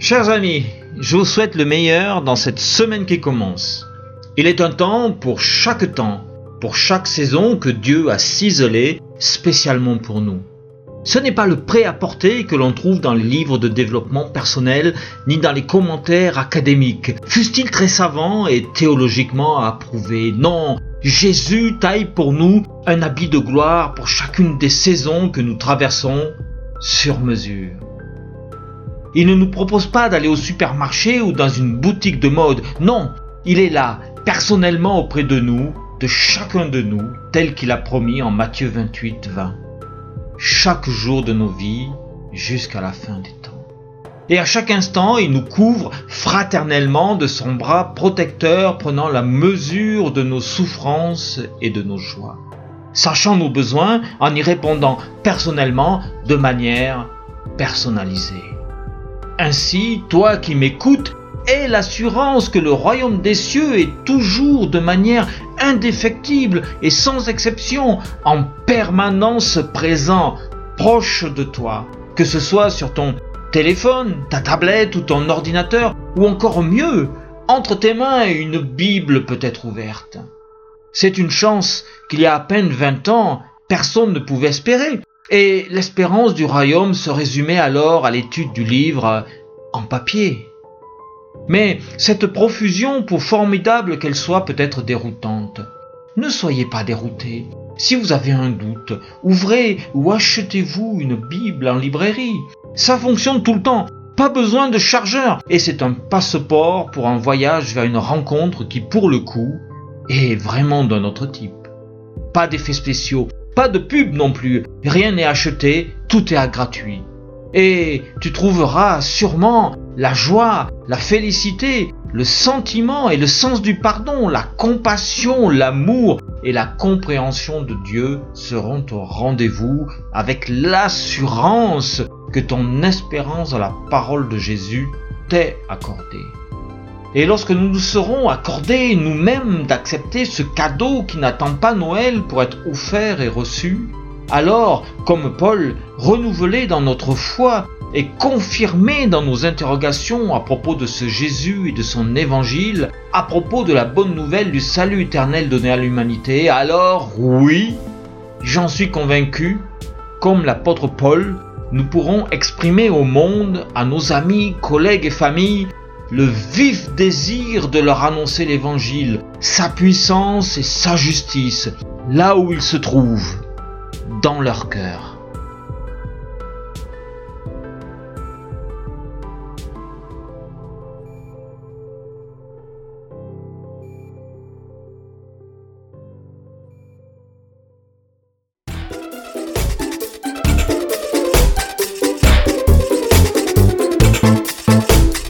Chers amis, je vous souhaite le meilleur dans cette semaine qui commence. Il est un temps pour chaque temps, pour chaque saison que Dieu a ciselé spécialement pour nous. Ce n'est pas le prêt-à-porter que l'on trouve dans les livres de développement personnel ni dans les commentaires académiques, fussent-ils très savants et théologiquement approuvés? Non, Jésus taille pour nous un habit de gloire pour chacune des saisons que nous traversons sur mesure. Il ne nous propose pas d'aller au supermarché ou dans une boutique de mode. Non, il est là, personnellement auprès de nous, de chacun de nous, tel qu'il a promis en Matthieu 28, 20. Chaque jour de nos vies jusqu'à la fin des temps. Et à chaque instant, il nous couvre fraternellement de son bras protecteur, prenant la mesure de nos souffrances et de nos joies, sachant nos besoins en y répondant personnellement de manière personnalisée. Ainsi, toi qui m'écoutes, aie l'assurance que le royaume des cieux est toujours de manière indéfectible et sans exception, en permanence présent, proche de toi, que ce soit sur ton téléphone, ta tablette ou ton ordinateur, ou encore mieux, entre tes mains une Bible peut être ouverte. C'est une chance qu'il y a à peine vingt ans, personne ne pouvait espérer, et l'espérance du royaume se résumait alors à l'étude du livre en papier. Mais cette profusion, pour formidable qu'elle soit, peut être déroutante. Ne soyez pas déroutés. Si vous avez un doute, ouvrez ou achetez-vous une Bible en librairie. Ça fonctionne tout le temps. Pas besoin de chargeur. Et c'est un passeport pour un voyage vers une rencontre qui, pour le coup, est vraiment d'un autre type. Pas d'effets spéciaux, pas de pub non plus. Rien n'est acheté, tout est gratuit. Et tu trouveras sûrement la joie, la félicité, le sentiment et le sens du pardon, la compassion, l'amour et la compréhension de Dieu seront au rendez-vous avec l'assurance que ton espérance dans la parole de Jésus t'est accordée. Et lorsque nous nous serons accordés nous-mêmes d'accepter ce cadeau qui n'attend pas Noël pour être offert et reçu, alors, comme Paul, renouvelés dans notre foi et confirmés dans nos interrogations à propos de ce Jésus et de son évangile, à propos de la bonne nouvelle du salut éternel donné à l'humanité, alors oui, j'en suis convaincu, comme l'apôtre Paul, nous pourrons exprimer au monde, à nos amis, collègues et familles, le vif désir de leur annoncer l'Évangile, sa puissance et sa justice, là où ils se trouvent dans leur cœur.